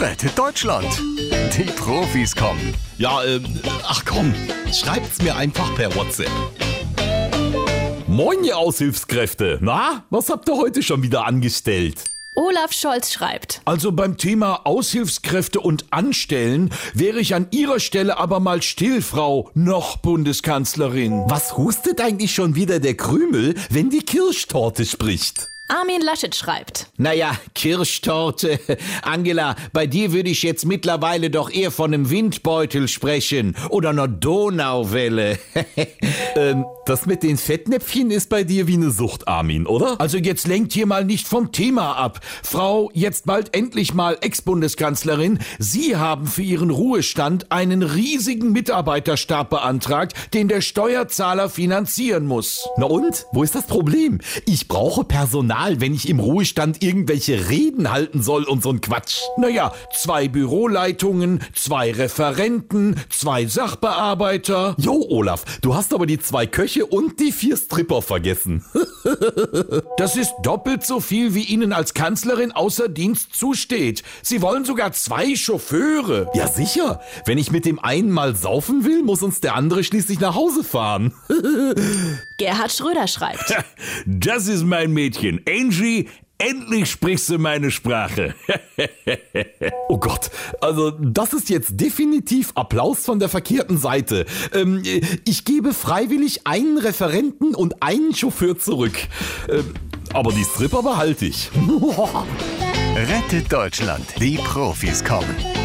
Rettet Deutschland. Die Profis kommen. Ja, ähm, ach komm, schreibt's mir einfach per WhatsApp. Moin, ihr Aushilfskräfte. Na, was habt ihr heute schon wieder angestellt? Olaf Scholz schreibt. Also beim Thema Aushilfskräfte und Anstellen wäre ich an Ihrer Stelle aber mal still, Frau noch Bundeskanzlerin. Was hustet eigentlich schon wieder der Krümel, wenn die Kirschtorte spricht? Armin Laschet schreibt. Naja, Kirschtorte. Angela, bei dir würde ich jetzt mittlerweile doch eher von einem Windbeutel sprechen oder einer Donauwelle. ähm, das mit den Fettnäpfchen ist bei dir wie eine Sucht, Armin, oder? Also jetzt lenkt hier mal nicht vom Thema ab. Frau, jetzt bald endlich mal Ex-Bundeskanzlerin, Sie haben für Ihren Ruhestand einen riesigen Mitarbeiterstab beantragt, den der Steuerzahler finanzieren muss. Na und? Wo ist das Problem? Ich brauche Personal, wenn ich im Ruhestand irgendwelche Reden halten soll und so'n Quatsch. Naja, zwei Büroleitungen, zwei Referenten, zwei Sachbearbeiter. Jo, Olaf, du hast aber die zwei Köche und die vier Stripper vergessen. das ist doppelt so viel, wie Ihnen als Kanzlerin außer Dienst zusteht. Sie wollen sogar zwei Chauffeure. Ja, sicher. Wenn ich mit dem einen mal saufen will, muss uns der andere schließlich nach Hause fahren. Gerhard Schröder schreibt. Das ist mein Mädchen. Angie, Endlich sprichst du meine Sprache. also das ist jetzt definitiv Applaus von der verkehrten Seite. Ähm, ich gebe freiwillig einen Referenten und einen Chauffeur zurück. Ähm, aber die Stripper behalte ich. Rettet Deutschland. Die Profis kommen.